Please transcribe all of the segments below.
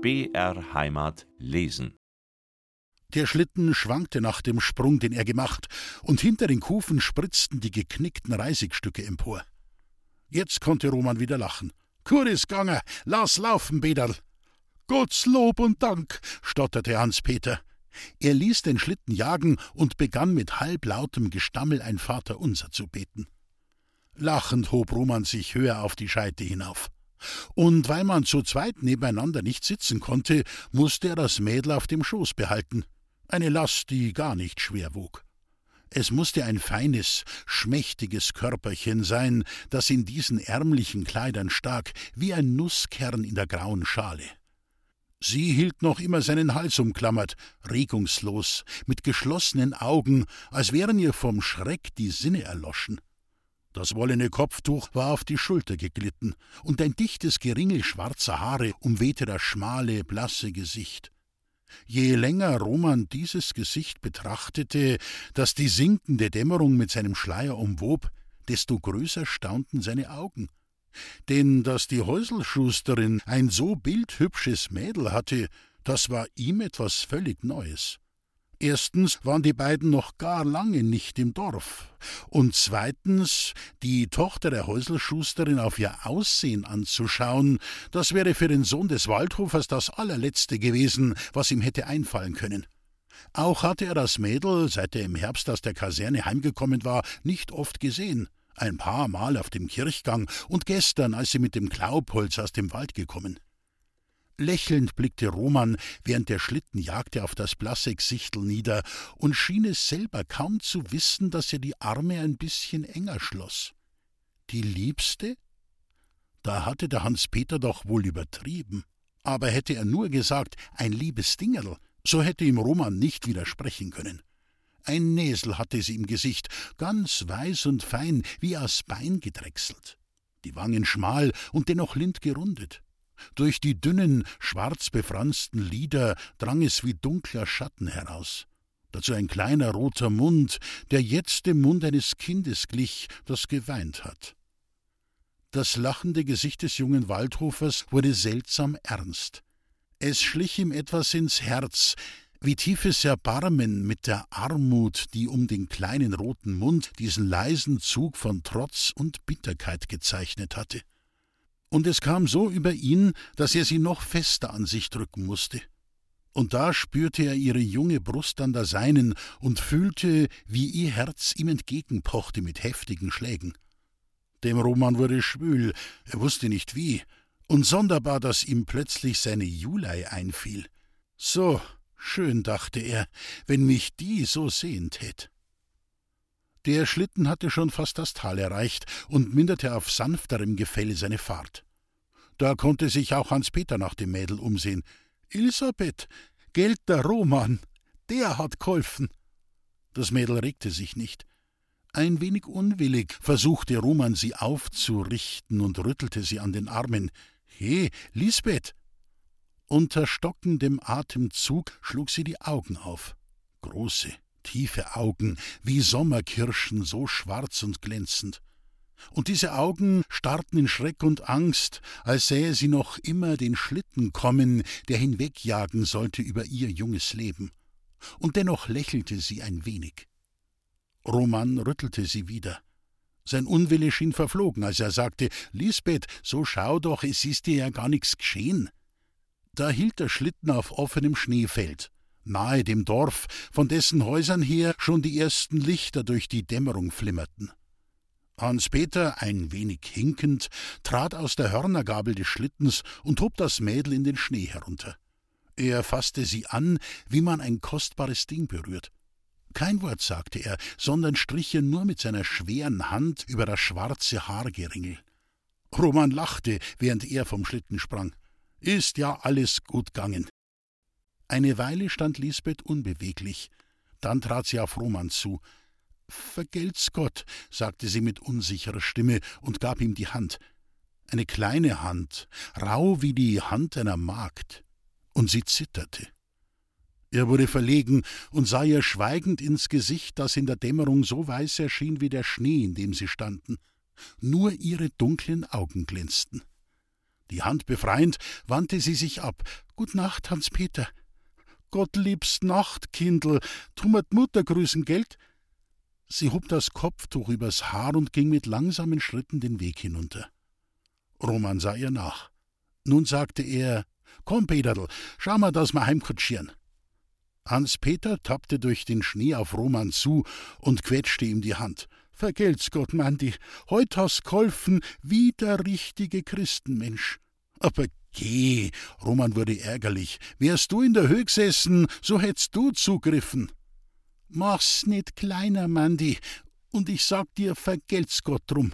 BR Heimat lesen. Der Schlitten schwankte nach dem Sprung, den er gemacht, und hinter den Kufen spritzten die geknickten Reisigstücke empor. Jetzt konnte Roman wieder lachen. Kuris Ganger, lass laufen, Bederl. Gott's Lob und Dank, stotterte Hans-Peter. Er ließ den Schlitten jagen und begann mit halblautem Gestammel ein Vaterunser zu beten. Lachend hob Roman sich höher auf die Scheite hinauf. Und weil man zu zweit nebeneinander nicht sitzen konnte, musste er das Mädel auf dem Schoß behalten. Eine Last, die gar nicht schwer wog. Es musste ein feines, schmächtiges Körperchen sein, das in diesen ärmlichen Kleidern stak, wie ein Nusskern in der grauen Schale. Sie hielt noch immer seinen Hals umklammert, regungslos, mit geschlossenen Augen, als wären ihr vom Schreck die Sinne erloschen. Das wollene Kopftuch war auf die Schulter geglitten, und ein dichtes Geringel schwarzer Haare umwehte das schmale, blasse Gesicht. Je länger Roman dieses Gesicht betrachtete, das die sinkende Dämmerung mit seinem Schleier umwob, desto größer staunten seine Augen. Denn dass die Häuselschusterin ein so bildhübsches Mädel hatte, das war ihm etwas völlig Neues. Erstens waren die beiden noch gar lange nicht im Dorf. Und zweitens, die Tochter der Häuselschusterin auf ihr Aussehen anzuschauen, das wäre für den Sohn des Waldhofers das allerletzte gewesen, was ihm hätte einfallen können. Auch hatte er das Mädel, seit er im Herbst aus der Kaserne heimgekommen war, nicht oft gesehen. Ein paar Mal auf dem Kirchgang und gestern, als sie mit dem Glaubholz aus dem Wald gekommen. Lächelnd blickte Roman, während der Schlitten jagte, auf das blasse Gesichtel nieder und schien es selber kaum zu wissen, dass er die Arme ein bisschen enger schloss. Die Liebste? Da hatte der Hans-Peter doch wohl übertrieben. Aber hätte er nur gesagt, ein liebes Dingerl, so hätte ihm Roman nicht widersprechen können. Ein Näsel hatte sie im Gesicht, ganz weiß und fein, wie aus Bein gedrechselt. Die Wangen schmal und dennoch lind gerundet. Durch die dünnen, schwarz befransten Lider drang es wie dunkler Schatten heraus. Dazu ein kleiner roter Mund, der jetzt dem Mund eines Kindes glich, das geweint hat. Das lachende Gesicht des jungen Waldhofers wurde seltsam ernst. Es schlich ihm etwas ins Herz, wie tiefes Erbarmen mit der Armut, die um den kleinen roten Mund diesen leisen Zug von Trotz und Bitterkeit gezeichnet hatte und es kam so über ihn, dass er sie noch fester an sich drücken musste. Und da spürte er ihre junge Brust an der seinen und fühlte, wie ihr Herz ihm entgegenpochte mit heftigen Schlägen. Dem Roman wurde schwül, er wusste nicht wie, und sonderbar, dass ihm plötzlich seine Julei einfiel. So, schön, dachte er, wenn mich die so sehen tät. Der Schlitten hatte schon fast das Tal erreicht und minderte auf sanfterem Gefälle seine Fahrt. Da konnte sich auch Hans-Peter nach dem Mädel umsehen. Elisabeth, Geld der Roman, der hat geholfen. Das Mädel regte sich nicht. Ein wenig unwillig versuchte Roman sie aufzurichten und rüttelte sie an den Armen. He, Lisbeth! Unter stockendem Atemzug schlug sie die Augen auf. Große, tiefe Augen, wie Sommerkirschen, so schwarz und glänzend. Und diese Augen starrten in Schreck und Angst, als sähe sie noch immer den Schlitten kommen, der hinwegjagen sollte über ihr junges Leben. Und dennoch lächelte sie ein wenig. Roman rüttelte sie wieder. Sein Unwille schien verflogen, als er sagte: Lisbeth, so schau doch, es ist dir ja gar nichts geschehen. Da hielt der Schlitten auf offenem Schneefeld nahe dem Dorf, von dessen Häusern her schon die ersten Lichter durch die Dämmerung flimmerten. Hans-Peter, ein wenig hinkend, trat aus der Hörnergabel des Schlittens und hob das Mädel in den Schnee herunter. Er fasste sie an, wie man ein kostbares Ding berührt. Kein Wort sagte er, sondern strich ihr nur mit seiner schweren Hand über das schwarze Haargeringel. Roman lachte, während er vom Schlitten sprang. Ist ja alles gut gegangen. Eine Weile stand Lisbeth unbeweglich. Dann trat sie auf Roman zu. Vergelt's Gott, sagte sie mit unsicherer Stimme und gab ihm die Hand. Eine kleine Hand, rau wie die Hand einer Magd. Und sie zitterte. Er wurde verlegen und sah ihr schweigend ins Gesicht, das in der Dämmerung so weiß erschien wie der Schnee, in dem sie standen. Nur ihre dunklen Augen glänzten. Die Hand befreiend, wandte sie sich ab. Gut Nacht, Hans-Peter. Gott liebst Nacht, Kindl. Tu mir Mutter grüßen, Geld? Sie hob das Kopftuch übers Haar und ging mit langsamen Schritten den Weg hinunter. Roman sah ihr nach. Nun sagte er: Komm, Peterl, schau mal, dass wir heimkutschieren. Hans-Peter tappte durch den Schnee auf Roman zu und quetschte ihm die Hand. Vergelt's Gott, Mandi, heut hast geholfen wie der richtige Christenmensch. Aber geh, Roman wurde ärgerlich. Wärst du in der Höhe gesessen, so hättst du zugriffen. Mach's nicht kleiner, Mandi, und ich sag dir, vergelt's Gott drum.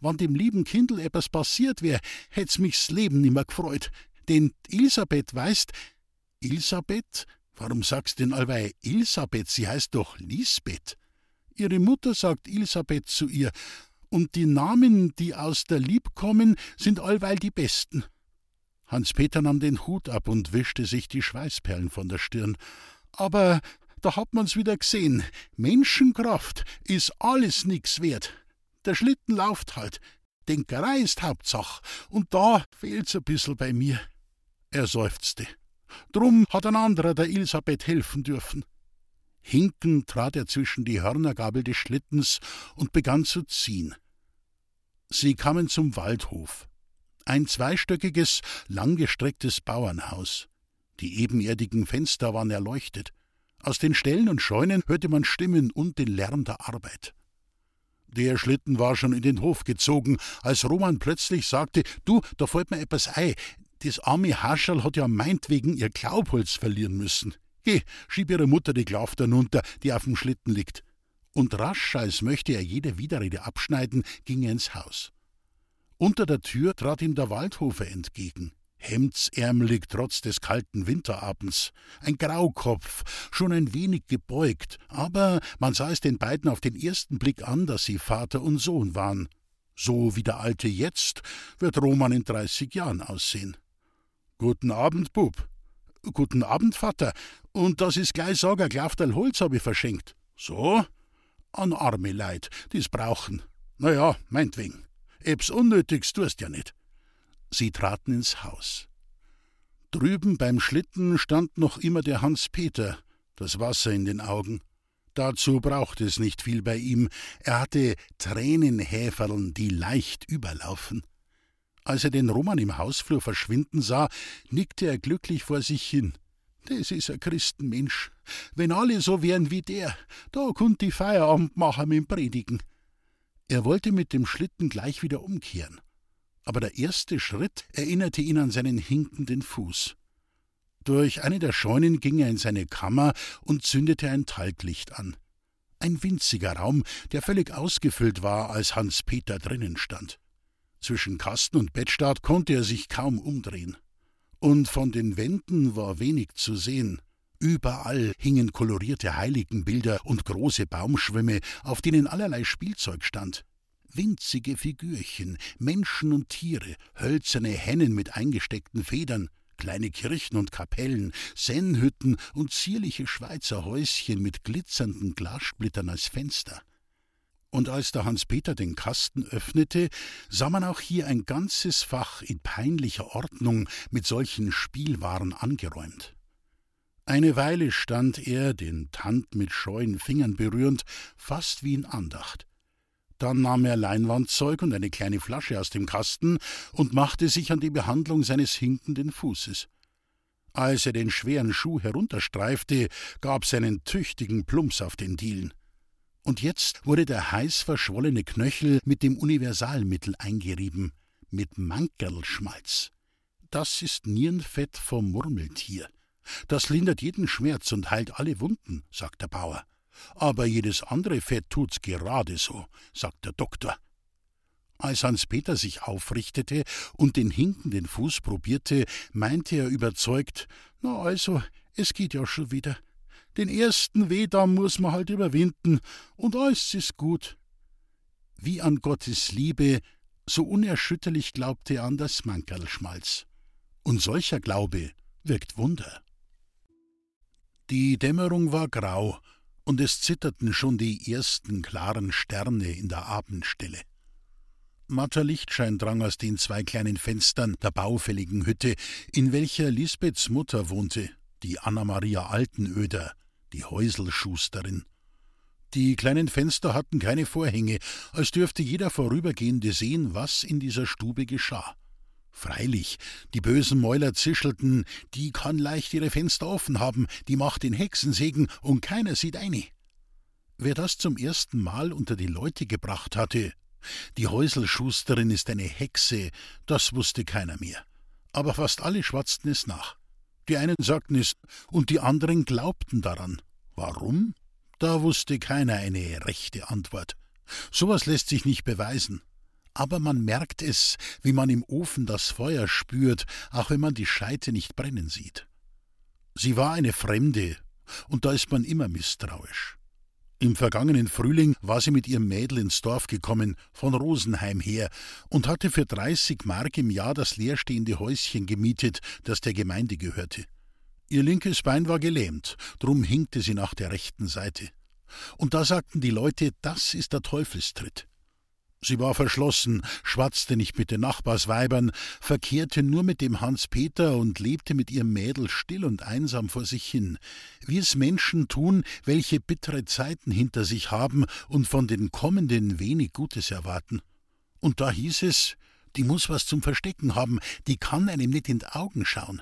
Wann dem lieben Kindl etwas passiert wär, hätt's mich's Leben nimmer gefreut. Denn Elisabeth weißt, Elisabeth? Warum sagst denn allweil Elisabeth? Sie heißt doch Lisbeth. Ihre Mutter sagt Elisabeth zu ihr, und die Namen, die aus der Lieb kommen, sind allweil die besten. Hans-Peter nahm den Hut ab und wischte sich die Schweißperlen von der Stirn. Aber da hat man's wieder gesehen. Menschenkraft ist alles nix wert. Der Schlitten lauft halt. Denkerei ist Hauptsach. Und da fehlt's ein bissel bei mir. Er seufzte. Drum hat ein anderer der Elisabeth helfen dürfen. Hinkend trat er zwischen die Hörnergabel des Schlittens und begann zu ziehen. Sie kamen zum Waldhof. Ein zweistöckiges, langgestrecktes Bauernhaus. Die ebenerdigen Fenster waren erleuchtet. Aus den Ställen und Scheunen hörte man Stimmen und den Lärm der Arbeit. Der Schlitten war schon in den Hof gezogen, als Roman plötzlich sagte: Du, da fällt mir etwas ein. Das arme Hascherl hat ja meinetwegen ihr Glaubholz verlieren müssen. Geh, schieb ihre Mutter die Klafter runter, die auf dem Schlitten liegt. Und rasch, als möchte er jede Widerrede abschneiden, ging er ins Haus. Unter der Tür trat ihm der Waldhofer entgegen, hemdsärmelig trotz des kalten Winterabends, ein Graukopf, schon ein wenig gebeugt, aber man sah es den beiden auf den ersten Blick an, dass sie Vater und Sohn waren. So wie der Alte jetzt wird Roman in dreißig Jahren aussehen. Guten Abend, Bub. Guten Abend, Vater. Und das ist gleich sag, ein Klafterl Holz hab ich verschenkt. So? An arme Leid, die's brauchen. Na ja, meinetwegen. Ebs Unnötigs tust ja nicht. Sie traten ins Haus. Drüben beim Schlitten stand noch immer der Hans-Peter, das Wasser in den Augen. Dazu brauchte es nicht viel bei ihm. Er hatte Tränenhäferln, die leicht überlaufen. Als er den Roman im Hausflur verschwinden sah, nickte er glücklich vor sich hin. Das ist ein Christenmensch. Wenn alle so wären wie der, da kunnt die Feierabend machen mit Predigen. Er wollte mit dem Schlitten gleich wieder umkehren. Aber der erste Schritt erinnerte ihn an seinen hinkenden Fuß. Durch eine der Scheunen ging er in seine Kammer und zündete ein Talglicht an. Ein winziger Raum, der völlig ausgefüllt war, als Hans Peter drinnen stand. Zwischen Kasten und Bettstaat konnte er sich kaum umdrehen. Und von den Wänden war wenig zu sehen. Überall hingen kolorierte Heiligenbilder und große Baumschwämme, auf denen allerlei Spielzeug stand. Winzige Figürchen, Menschen und Tiere, hölzerne Hennen mit eingesteckten Federn, kleine Kirchen und Kapellen, Sennhütten und zierliche Schweizer Häuschen mit glitzernden Glassplittern als Fenster. Und als der Hans-Peter den Kasten öffnete, sah man auch hier ein ganzes Fach in peinlicher Ordnung mit solchen Spielwaren angeräumt. Eine Weile stand er, den Tand mit scheuen Fingern berührend, fast wie in Andacht. Dann nahm er Leinwandzeug und eine kleine Flasche aus dem Kasten und machte sich an die Behandlung seines hinkenden Fußes. Als er den schweren Schuh herunterstreifte, gab's einen tüchtigen Plumps auf den Dielen. Und jetzt wurde der heiß verschwollene Knöchel mit dem Universalmittel eingerieben, mit Mankerlschmalz. Das ist Nierenfett vom Murmeltier. Das lindert jeden Schmerz und heilt alle Wunden, sagt der Bauer. Aber jedes andere Fett tut's gerade so, sagt der Doktor. Als Hans-Peter sich aufrichtete und den hinkenden Fuß probierte, meinte er überzeugt: Na also, es geht ja schon wieder. Den ersten Wehdamm muss man halt überwinden und alles ist gut. Wie an Gottes Liebe, so unerschütterlich glaubte er an das Mankerlschmalz. Und solcher Glaube wirkt Wunder. Die Dämmerung war grau, und es zitterten schon die ersten klaren Sterne in der Abendstille. Matter Lichtschein drang aus den zwei kleinen Fenstern der baufälligen Hütte, in welcher Lisbeths Mutter wohnte, die Anna-Maria Altenöder, die Häuselschusterin. Die kleinen Fenster hatten keine Vorhänge, als dürfte jeder Vorübergehende sehen, was in dieser Stube geschah. Freilich, die bösen Mäuler zischelten, die kann leicht ihre Fenster offen haben, die macht den Hexensegen und keiner sieht eine. Wer das zum ersten Mal unter die Leute gebracht hatte, die Häuselschusterin ist eine Hexe, das wusste keiner mehr. Aber fast alle schwatzten es nach. Die einen sagten es, und die anderen glaubten daran. Warum? Da wusste keiner eine rechte Antwort. Sowas lässt sich nicht beweisen aber man merkt es, wie man im Ofen das Feuer spürt, auch wenn man die Scheite nicht brennen sieht. Sie war eine Fremde, und da ist man immer misstrauisch. Im vergangenen Frühling war sie mit ihrem Mädel ins Dorf gekommen, von Rosenheim her, und hatte für dreißig Mark im Jahr das leerstehende Häuschen gemietet, das der Gemeinde gehörte. Ihr linkes Bein war gelähmt, drum hinkte sie nach der rechten Seite. Und da sagten die Leute, das ist der Teufelstritt. Sie war verschlossen, schwatzte nicht mit den Nachbarsweibern, verkehrte nur mit dem Hans Peter und lebte mit ihrem Mädel still und einsam vor sich hin, wie es Menschen tun, welche bittere Zeiten hinter sich haben und von den kommenden wenig Gutes erwarten. Und da hieß es, die muss was zum Verstecken haben, die kann einem nicht in die Augen schauen.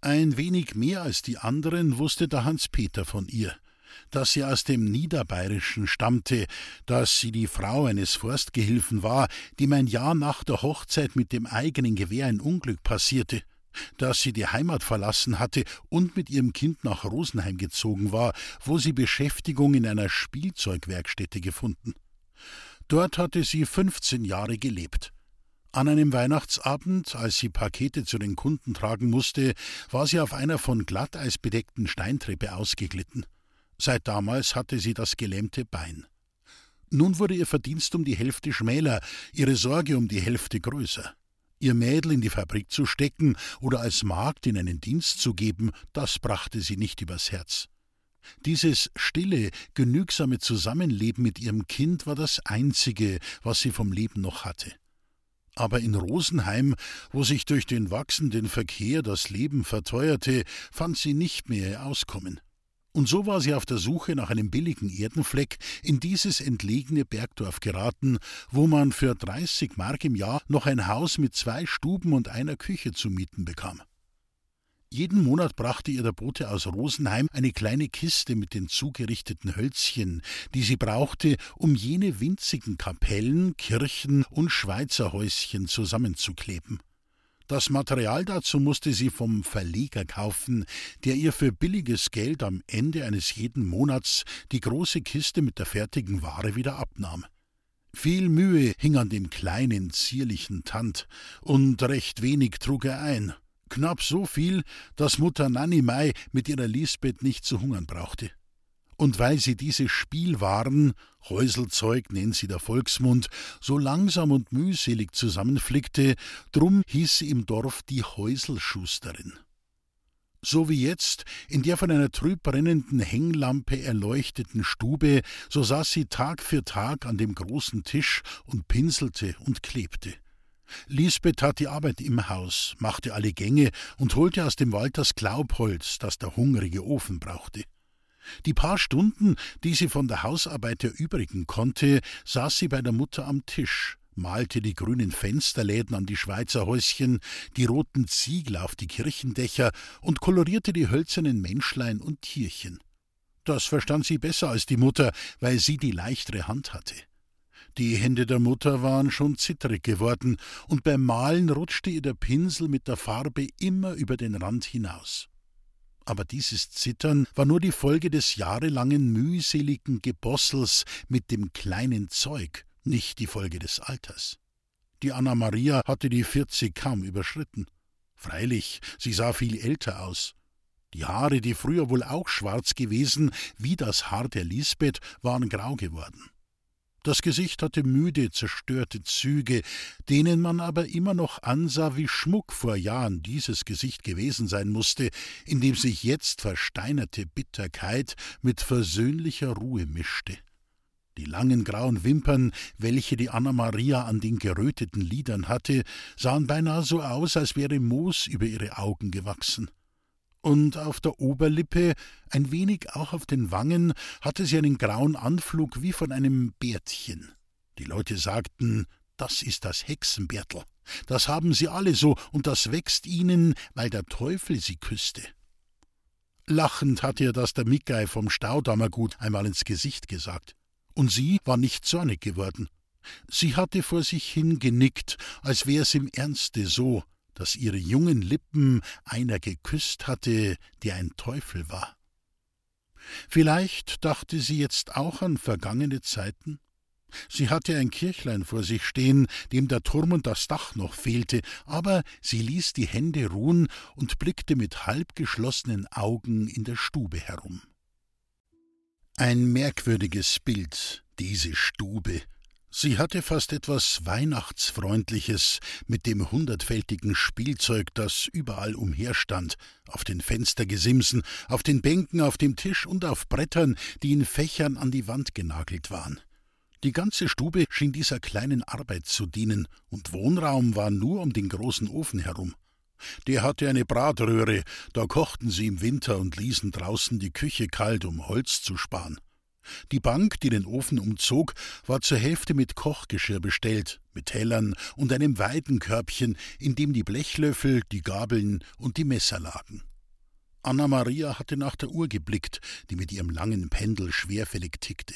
Ein wenig mehr als die anderen wusste der Hans Peter von ihr dass sie aus dem Niederbayerischen stammte, dass sie die Frau eines Forstgehilfen war, dem ein Jahr nach der Hochzeit mit dem eigenen Gewehr ein Unglück passierte, dass sie die Heimat verlassen hatte und mit ihrem Kind nach Rosenheim gezogen war, wo sie Beschäftigung in einer Spielzeugwerkstätte gefunden. Dort hatte sie 15 Jahre gelebt. An einem Weihnachtsabend, als sie Pakete zu den Kunden tragen musste, war sie auf einer von Glatteis bedeckten Steintreppe ausgeglitten. Seit damals hatte sie das gelähmte Bein. Nun wurde ihr Verdienst um die Hälfte schmäler, ihre Sorge um die Hälfte größer. Ihr Mädel in die Fabrik zu stecken oder als Magd in einen Dienst zu geben, das brachte sie nicht übers Herz. Dieses stille, genügsame Zusammenleben mit ihrem Kind war das einzige, was sie vom Leben noch hatte. Aber in Rosenheim, wo sich durch den wachsenden Verkehr das Leben verteuerte, fand sie nicht mehr ihr Auskommen. Und so war sie auf der Suche nach einem billigen Erdenfleck in dieses entlegene Bergdorf geraten, wo man für 30 Mark im Jahr noch ein Haus mit zwei Stuben und einer Küche zu mieten bekam. Jeden Monat brachte ihr der Bote aus Rosenheim eine kleine Kiste mit den zugerichteten Hölzchen, die sie brauchte, um jene winzigen Kapellen, Kirchen und Schweizerhäuschen zusammenzukleben. Das Material dazu musste sie vom Verleger kaufen, der ihr für billiges Geld am Ende eines jeden Monats die große Kiste mit der fertigen Ware wieder abnahm. Viel Mühe hing an dem kleinen, zierlichen Tand, und recht wenig trug er ein. Knapp so viel, dass Mutter Nanny Mai mit ihrer Lisbeth nicht zu hungern brauchte und weil sie diese Spielwaren, Häuselzeug nennt sie der Volksmund, so langsam und mühselig zusammenflickte, drum hieß sie im Dorf die Häuselschusterin. So wie jetzt, in der von einer trüb brennenden Hänglampe erleuchteten Stube, so saß sie Tag für Tag an dem großen Tisch und pinselte und klebte. Lisbeth tat die Arbeit im Haus, machte alle Gänge und holte aus dem Wald das Glaubholz, das der hungrige Ofen brauchte. Die paar Stunden, die sie von der Hausarbeit erübrigen konnte, saß sie bei der Mutter am Tisch, malte die grünen Fensterläden an die Schweizer Häuschen, die roten Ziegel auf die Kirchendächer und kolorierte die hölzernen Menschlein und Tierchen. Das verstand sie besser als die Mutter, weil sie die leichtere Hand hatte. Die Hände der Mutter waren schon zitterig geworden, und beim Malen rutschte ihr der Pinsel mit der Farbe immer über den Rand hinaus. Aber dieses Zittern war nur die Folge des jahrelangen mühseligen Gebossels mit dem kleinen Zeug, nicht die Folge des Alters. Die Anna Maria hatte die vierzig kaum überschritten. Freilich, sie sah viel älter aus. Die Haare, die früher wohl auch schwarz gewesen, wie das Haar der Lisbeth, waren grau geworden. Das Gesicht hatte müde, zerstörte Züge, denen man aber immer noch ansah, wie Schmuck vor Jahren dieses Gesicht gewesen sein musste, in dem sich jetzt versteinerte Bitterkeit mit versöhnlicher Ruhe mischte. Die langen grauen Wimpern, welche die Anna-Maria an den geröteten Lidern hatte, sahen beinahe so aus, als wäre Moos über ihre Augen gewachsen. Und auf der Oberlippe, ein wenig auch auf den Wangen, hatte sie einen grauen Anflug wie von einem Bärtchen. Die Leute sagten, das ist das Hexenbärtel. Das haben sie alle so, und das wächst ihnen, weil der Teufel sie küsste. Lachend hatte ihr das der Mickey vom Staudammergut einmal ins Gesicht gesagt. Und sie war nicht zornig geworden. Sie hatte vor sich hin genickt, als wär's im Ernste so, dass ihre jungen Lippen einer geküsst hatte, der ein Teufel war. Vielleicht dachte sie jetzt auch an vergangene Zeiten, Sie hatte ein Kirchlein vor sich stehen, dem der Turm und das Dach noch fehlte, aber sie ließ die Hände ruhen und blickte mit halb geschlossenen Augen in der Stube herum. Ein merkwürdiges Bild, diese Stube. Sie hatte fast etwas Weihnachtsfreundliches mit dem hundertfältigen Spielzeug, das überall umherstand, auf den Fenstergesimsen, auf den Bänken, auf dem Tisch und auf Brettern, die in Fächern an die Wand genagelt waren. Die ganze Stube schien dieser kleinen Arbeit zu dienen, und Wohnraum war nur um den großen Ofen herum. Der hatte eine Bratröhre, da kochten sie im Winter und ließen draußen die Küche kalt, um Holz zu sparen. Die Bank, die den Ofen umzog, war zur Hälfte mit Kochgeschirr bestellt, mit Tellern und einem Weidenkörbchen, in dem die Blechlöffel, die Gabeln und die Messer lagen. Anna Maria hatte nach der Uhr geblickt, die mit ihrem langen Pendel schwerfällig tickte.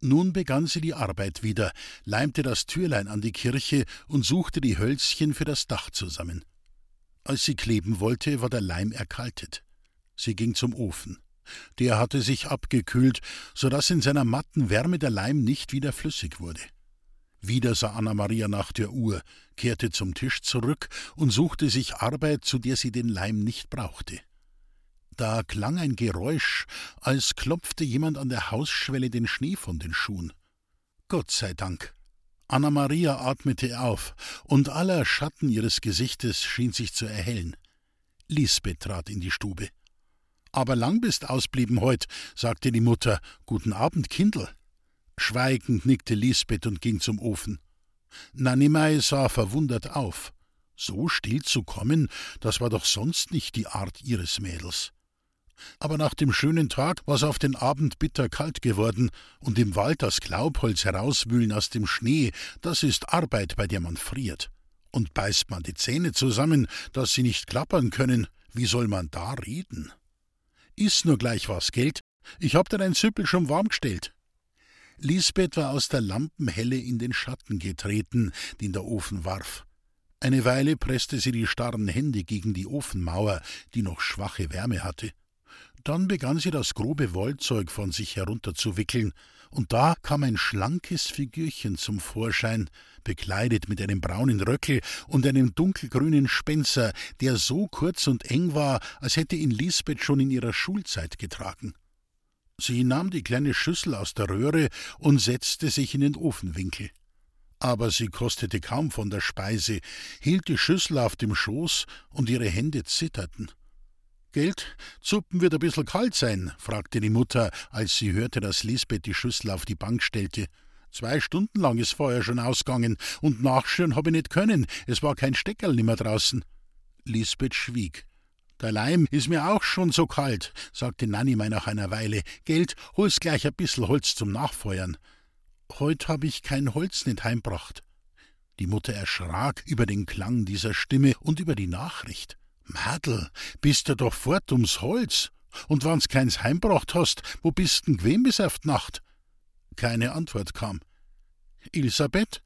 Nun begann sie die Arbeit wieder, leimte das Türlein an die Kirche und suchte die Hölzchen für das Dach zusammen. Als sie kleben wollte, war der Leim erkaltet. Sie ging zum Ofen. Der hatte sich abgekühlt, so dass in seiner matten Wärme der Leim nicht wieder flüssig wurde. Wieder sah Anna Maria nach der Uhr, kehrte zum Tisch zurück und suchte sich Arbeit, zu der sie den Leim nicht brauchte. Da klang ein Geräusch, als klopfte jemand an der Hausschwelle den Schnee von den Schuhen. Gott sei Dank. Anna Maria atmete auf, und aller Schatten ihres Gesichtes schien sich zu erhellen. Lisbeth trat in die Stube. Aber lang bist ausblieben heut, sagte die Mutter. Guten Abend, Kindl. Schweigend nickte Lisbeth und ging zum Ofen. Nanimei sah verwundert auf. So still zu kommen, das war doch sonst nicht die Art ihres Mädels. Aber nach dem schönen Tag war's auf den Abend bitter kalt geworden, und im Wald das Glaubholz herauswühlen aus dem Schnee, das ist Arbeit, bei der man friert. Und beißt man die Zähne zusammen, dass sie nicht klappern können, wie soll man da reden? Iss nur gleich was, Geld. Ich hab dir dein Süppel schon warm gestellt. Lisbeth war aus der Lampenhelle in den Schatten getreten, den der Ofen warf. Eine Weile presste sie die starren Hände gegen die Ofenmauer, die noch schwache Wärme hatte. Dann begann sie das grobe Wollzeug von sich herunterzuwickeln, und da kam ein schlankes Figürchen zum Vorschein, bekleidet mit einem braunen Röckel und einem dunkelgrünen Spencer, der so kurz und eng war, als hätte ihn Lisbeth schon in ihrer Schulzeit getragen. Sie nahm die kleine Schüssel aus der Röhre und setzte sich in den Ofenwinkel. Aber sie kostete kaum von der Speise, hielt die Schüssel auf dem Schoß und ihre Hände zitterten. Geld, Suppen wird ein bissl kalt sein, fragte die Mutter, als sie hörte, dass Lisbeth die Schüssel auf die Bank stellte. Zwei Stunden lang ist Feuer schon ausgegangen und nachschön hab ich nicht können, es war kein Steckerl nimmer draußen. Lisbeth schwieg. Der Leim ist mir auch schon so kalt, sagte Nanni mal nach einer Weile. Geld, hol's gleich ein bissl Holz zum Nachfeuern. Heut hab ich kein Holz nicht heimbracht. Die Mutter erschrak über den Klang dieser Stimme und über die Nachricht. Madel, bist du doch fort ums Holz. Und wann's keins heimbracht hast, wo bist denn gewesen bis auf Nacht? Keine Antwort kam. Elisabeth?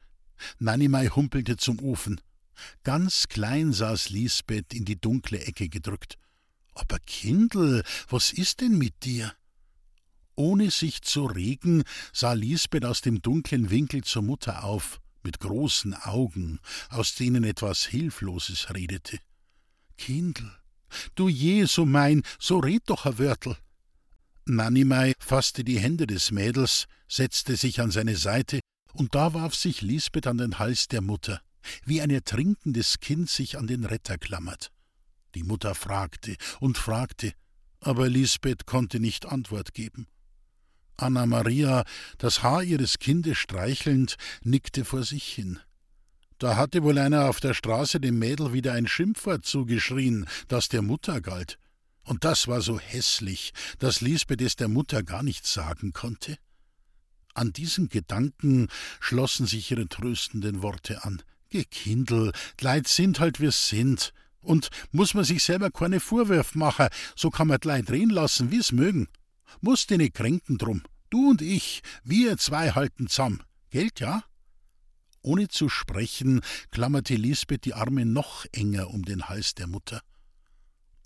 Nanimei humpelte zum Ofen. Ganz klein saß Lisbeth in die dunkle Ecke gedrückt. Aber Kindl, was ist denn mit dir? Ohne sich zu regen, sah Lisbeth aus dem dunklen Winkel zur Mutter auf, mit großen Augen, aus denen etwas Hilfloses redete. Kindl, du Jesu mein, so red doch a Wörtel. Nanimei fasste die Hände des Mädels, setzte sich an seine Seite, und da warf sich Lisbeth an den Hals der Mutter, wie ein ertrinkendes Kind sich an den Retter klammert. Die Mutter fragte und fragte, aber Lisbeth konnte nicht Antwort geben. Anna Maria, das Haar ihres Kindes streichelnd, nickte vor sich hin. Da hatte wohl einer auf der Straße dem Mädel wieder ein Schimpfwort zugeschrien, das der Mutter galt. Und das war so hässlich, dass Lisbeth es der Mutter gar nicht sagen konnte. An diesen Gedanken schlossen sich ihre tröstenden Worte an. Gekindl, Leid sind halt wie sind. Und muss man sich selber keine Vorwürfe machen, so kann man Leid drehen lassen, wie's mögen. Muss dich nicht kränken drum. Du und ich, wir zwei halten zusammen. Geld, ja? Ohne zu sprechen, klammerte Lisbeth die Arme noch enger um den Hals der Mutter.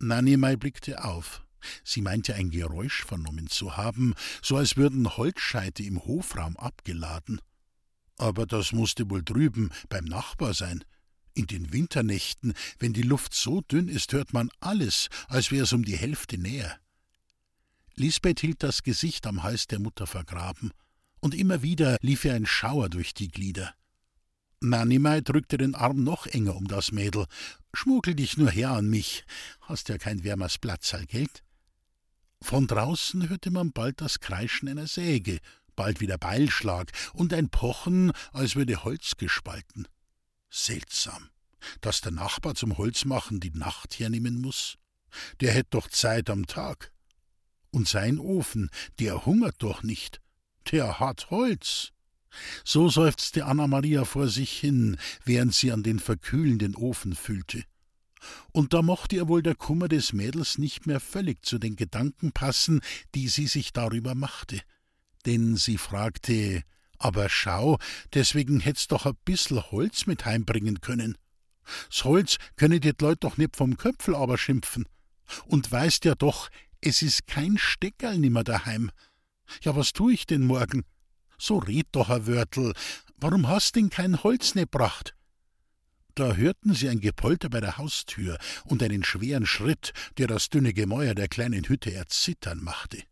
Nanimei blickte auf. Sie meinte ein Geräusch vernommen zu haben, so als würden Holzscheite im Hofraum abgeladen. Aber das musste wohl drüben beim Nachbar sein. In den Winternächten, wenn die Luft so dünn ist, hört man alles, als wär's um die Hälfte näher. Lisbeth hielt das Gesicht am Hals der Mutter vergraben, und immer wieder lief ihr ein Schauer durch die Glieder. Nanimei drückte den Arm noch enger um das Mädel. Schmuggel dich nur her an mich. Hast ja kein wärmers Platzal, Geld? Von draußen hörte man bald das Kreischen einer Säge, bald wieder Beilschlag und ein Pochen, als würde Holz gespalten. Seltsam, dass der Nachbar zum Holzmachen die Nacht hernehmen muss. Der hätt doch Zeit am Tag. Und sein Ofen, der hungert doch nicht. Der hat Holz. So seufzte Anna Maria vor sich hin, während sie an den verkühlenden Ofen fühlte. Und da mochte ihr wohl der Kummer des Mädels nicht mehr völlig zu den Gedanken passen, die sie sich darüber machte. Denn sie fragte, aber schau, deswegen hätt's doch a bissel Holz mit heimbringen können. S Holz könne die Leut doch nicht vom Köpfel aber schimpfen. Und weißt ja doch, es is kein Steckerl nimmer daheim. Ja, was tu ich denn morgen? So red doch, Herr Wörtel, warum hast denn kein Holz ne bracht? Da hörten sie ein Gepolter bei der Haustür und einen schweren Schritt, der das dünne Gemäuer der kleinen Hütte erzittern machte.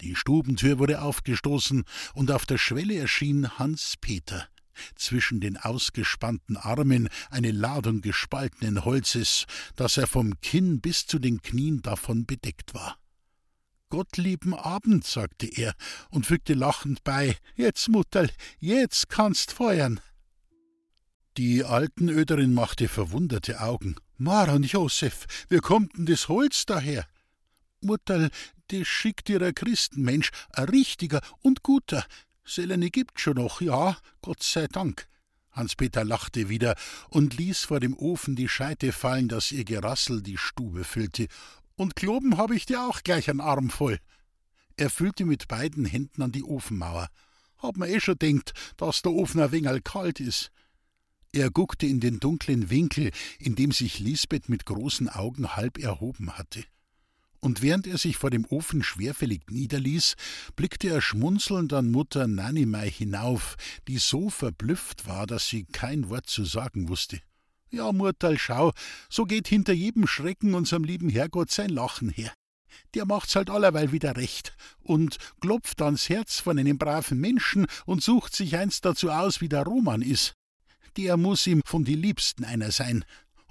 Die Stubentür wurde aufgestoßen, und auf der Schwelle erschien Hans Peter. Zwischen den ausgespannten Armen eine Ladung gespaltenen Holzes, dass er vom Kinn bis zu den Knien davon bedeckt war. Gottlieben Abend, sagte er und fügte lachend bei: Jetzt, Mutterl, jetzt kannst feuern. Die alten Öderin machte verwunderte Augen. Maran Josef, wie kommt denn das Holz daher? Mutterl, das schickt ihr ein Christenmensch, ein richtiger und guter. Selene gibt schon noch, ja, Gott sei Dank. Hans-Peter lachte wieder und ließ vor dem Ofen die Scheite fallen, dass ihr Gerassel die Stube füllte, und kloben habe ich dir auch gleich einen Arm voll. Er fühlte mit beiden Händen an die Ofenmauer. Hab mir eh schon denkt, dass der Ofen ein wenig kalt ist. Er guckte in den dunklen Winkel, in dem sich Lisbeth mit großen Augen halb erhoben hatte. Und während er sich vor dem Ofen schwerfällig niederließ, blickte er schmunzelnd an Mutter Nanimei hinauf, die so verblüfft war, dass sie kein Wort zu sagen wusste. Ja, Murtal, schau, so geht hinter jedem Schrecken unserem lieben Herrgott sein Lachen her. Der macht's halt allerweil wieder recht und klopft ans Herz von einem braven Menschen und sucht sich eins dazu aus, wie der Roman is. Der muss ihm von die Liebsten einer sein.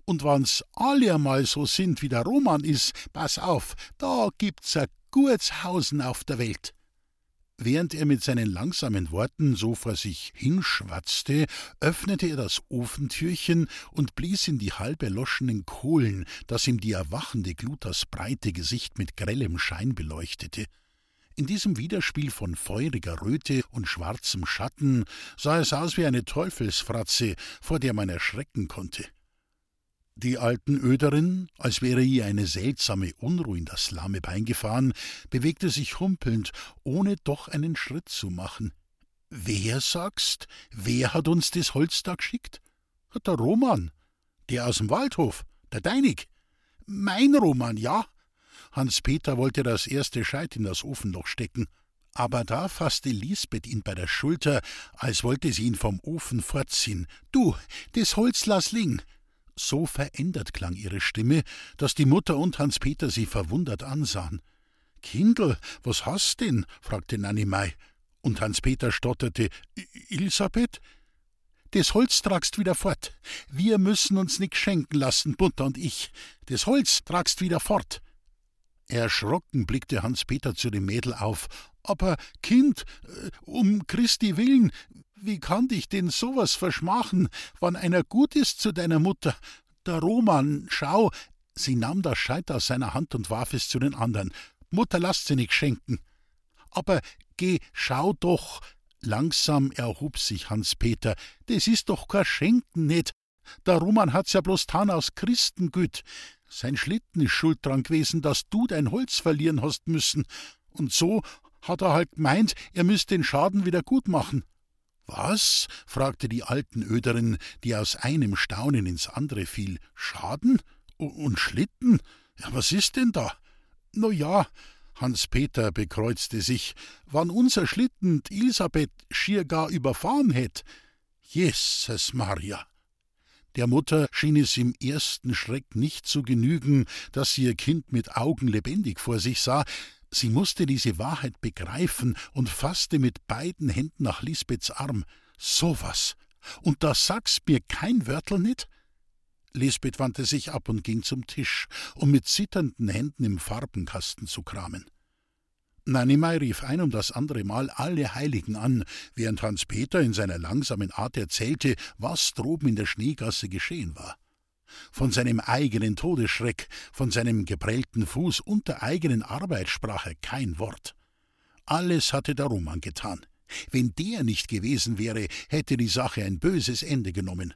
Und wann's alle einmal so sind, wie der Roman is, pass auf, da gibt's a gutes Hausen auf der Welt. Während er mit seinen langsamen Worten so vor sich hinschwatzte, öffnete er das Ofentürchen und blies in die halb erloschenen Kohlen, dass ihm die erwachende Glut das breite Gesicht mit grellem Schein beleuchtete. In diesem Widerspiel von feuriger Röte und schwarzem Schatten sah es aus wie eine Teufelsfratze, vor der man erschrecken konnte. Die alten Öderin, als wäre ihr eine seltsame Unruhe in das lahme Bein gefahren, bewegte sich humpelnd, ohne doch einen Schritt zu machen. Wer, sagst, wer hat uns das Holz da geschickt? Der Roman, der aus dem Waldhof, der Deinig. Mein Roman, ja. Hans-Peter wollte das erste Scheit in das Ofenloch stecken. Aber da fasste Lisbeth ihn bei der Schulter, als wollte sie ihn vom Ofen fortziehen. Du, das Holz lass liegen. So verändert klang ihre Stimme, dass die Mutter und Hans Peter sie verwundert ansahen. Kindl, was hast denn? fragte Nanny Mai. Und Hans Peter stotterte: Elisabeth? Das Holz tragst wieder fort. Wir müssen uns nix schenken lassen, Butter und ich. Das Holz tragst wieder fort. Erschrocken blickte Hans Peter zu dem Mädel auf. Aber, Kind, äh, um Christi willen, wie kann dich denn sowas verschmachen, wann einer gut ist zu deiner Mutter? Der Roman, schau, sie nahm das Scheit aus seiner Hand und warf es zu den anderen. Mutter, lasst sie nicht schenken. Aber geh, schau doch. Langsam erhob sich Hans Peter. Das ist doch kein Schenken nicht. Der Roman hat's ja bloß tan aus Christengüt. Sein Schlitten ist schuld dran gewesen, dass du dein Holz verlieren hast müssen. Und so hat er halt gemeint, er müsste den Schaden wieder gut machen. Was? fragte die Altenöderin, die aus einem Staunen ins andere fiel. Schaden? Und Schlitten? Ja, was ist denn da? No ja, Hans-Peter bekreuzte sich, wann unser Schlitten Elisabeth schier gar überfahren hätt. Jesus Maria! Der Mutter schien es im ersten Schreck nicht zu genügen, dass sie ihr Kind mit Augen lebendig vor sich sah. Sie musste diese Wahrheit begreifen und fasste mit beiden Händen nach Lisbeths Arm. So was! Und da sagst mir kein Wörtel nit? Lisbeth wandte sich ab und ging zum Tisch, um mit zitternden Händen im Farbenkasten zu kramen. Nanimei rief ein um das andere Mal alle Heiligen an, während Hans Peter in seiner langsamen Art erzählte, was droben in der Schneegasse geschehen war. Von seinem eigenen Todesschreck, von seinem geprellten Fuß und der eigenen Arbeit sprach er kein Wort. Alles hatte der Roman getan. Wenn der nicht gewesen wäre, hätte die Sache ein böses Ende genommen.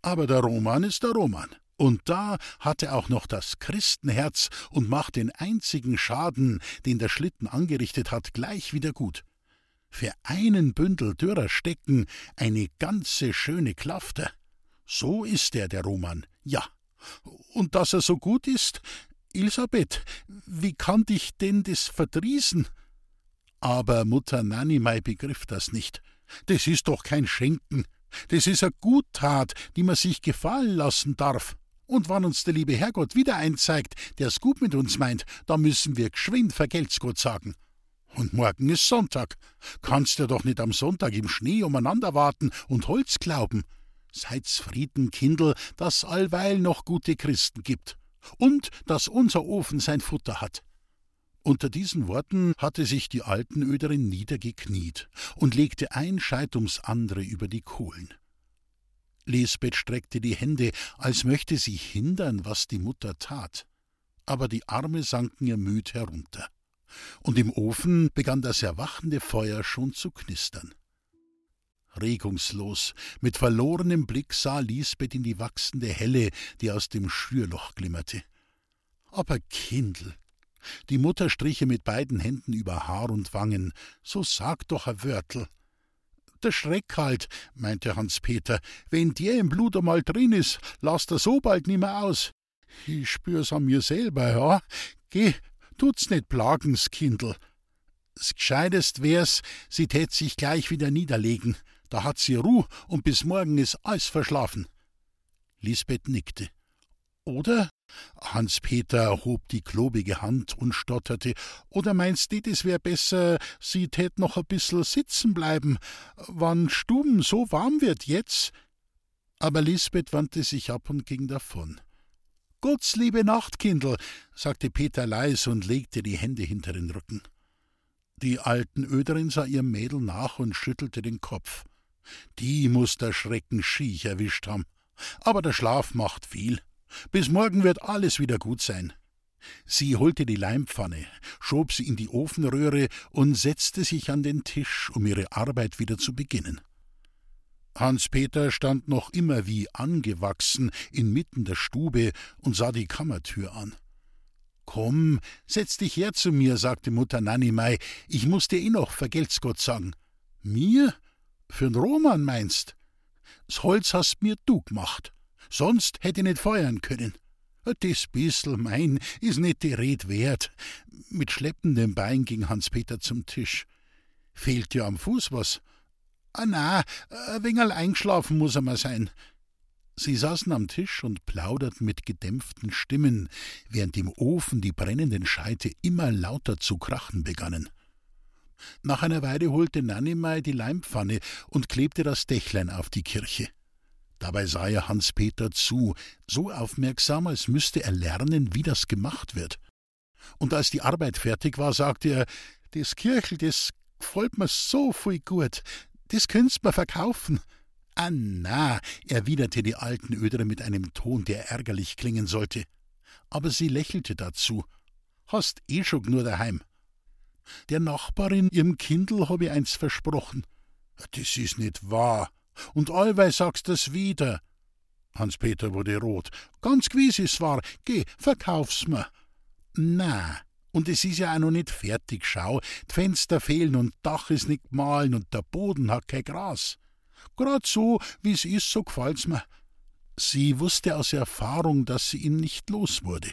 Aber der Roman ist der Roman. Und da hat er auch noch das Christenherz und macht den einzigen Schaden, den der Schlitten angerichtet hat, gleich wieder gut. Für einen Bündel dürrer Stecken eine ganze schöne Klafter. So ist er, der Roman, ja. Und dass er so gut ist, Elisabeth, wie kann dich denn das verdriesen? Aber Mutter Nanimei begriff das nicht. Das ist doch kein Schenken. Das ist eine Guttat, die man sich gefallen lassen darf. Und wann uns der liebe Herrgott wieder einzeigt, der's gut mit uns meint, da müssen wir geschwind vergelt's Gott sagen. Und morgen ist Sonntag. Kannst ja doch nicht am Sonntag im Schnee umeinander warten und Holz glauben. Seid's Frieden, Kindl, dass allweil noch gute Christen gibt. Und dass unser Ofen sein Futter hat. Unter diesen Worten hatte sich die Altenöderin niedergekniet und legte ein Scheit ums andere über die Kohlen. Lisbeth streckte die Hände, als möchte sie hindern, was die Mutter tat. Aber die Arme sanken ihr müd herunter. Und im Ofen begann das erwachende Feuer schon zu knistern. Regungslos, mit verlorenem Blick sah Lisbeth in die wachsende Helle, die aus dem Schürloch glimmerte. Aber Kindl, die Mutter striche mit beiden Händen über Haar und Wangen. So sag doch a Wörtel. Der Schreck halt, meinte Hans Peter. Wenn der im Blut einmal drin is, lass er so bald nimmer aus. Ich spür's an mir selber, ja. Geh, tut's nicht plagens, Kindl. S Gescheidest wär's, sie tät sich gleich wieder niederlegen. Da hat sie Ruh und bis morgen is alles verschlafen. Lisbeth nickte. Oder? Hans-Peter hob die klobige Hand und stotterte. Oder meinst du, es wär besser, sie tät noch a bissel sitzen bleiben, wann Stuben so warm wird jetzt? Aber Lisbeth wandte sich ab und ging davon. Gott's liebe Nacht, Kindl, sagte Peter leis und legte die Hände hinter den Rücken. Die alten Öderin sah ihrem Mädel nach und schüttelte den Kopf. Die muss der Schrecken schiech erwischt haben. Aber der Schlaf macht viel. Bis morgen wird alles wieder gut sein. Sie holte die Leimpfanne, schob sie in die Ofenröhre und setzte sich an den Tisch, um ihre Arbeit wieder zu beginnen. Hans-Peter stand noch immer wie angewachsen inmitten der Stube und sah die Kammertür an. Komm, setz dich her zu mir, sagte Mutter Nanimei, ich muss dir eh noch vergelt's Gott sagen. Mir? Für'n Roman meinst? Das Holz hast mir du gemacht sonst hätt ich nicht feuern können. Das bissel mein is nicht die Red wert. Mit schleppendem Bein ging Hans-Peter zum Tisch. Fehlt dir am Fuß was? Ah, na, ein wenig eingeschlafen muss er mal sein. Sie saßen am Tisch und plauderten mit gedämpften Stimmen, während im Ofen die brennenden Scheite immer lauter zu krachen begannen. Nach einer Weile holte Nanimei die Leimpfanne und klebte das Dächlein auf die Kirche. Dabei sah er Hans Peter zu, so aufmerksam, als müsste er lernen, wie das gemacht wird. Und als die Arbeit fertig war, sagte er das Kirchel, das gefällt mir so viel gut. Das könnt's mir verkaufen. Ah, na, erwiderte die alten Ödere mit einem Ton, der ärgerlich klingen sollte. Aber sie lächelte dazu. Hast eh schon nur daheim. Der Nachbarin, ihrem Kindl, hab ich eins versprochen. Das ist nicht wahr. Und allweil sagst du's wieder. Hans-Peter wurde rot. Ganz gewiss ist wahr. Geh, verkauf's mir. Na, und es ist ja auch noch nicht fertig, schau. Die Fenster fehlen und Dach ist nicht gemahlen und der Boden hat kein Gras. Grad so, wie's ist, so gefällt's mir. Sie wusste aus Erfahrung, dass sie ihn nicht los wurde.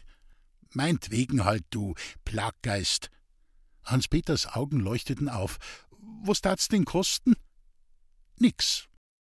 Meinetwegen halt, du Plaggeist. Hans-Peters Augen leuchteten auf. Was tat's denn kosten? Nix,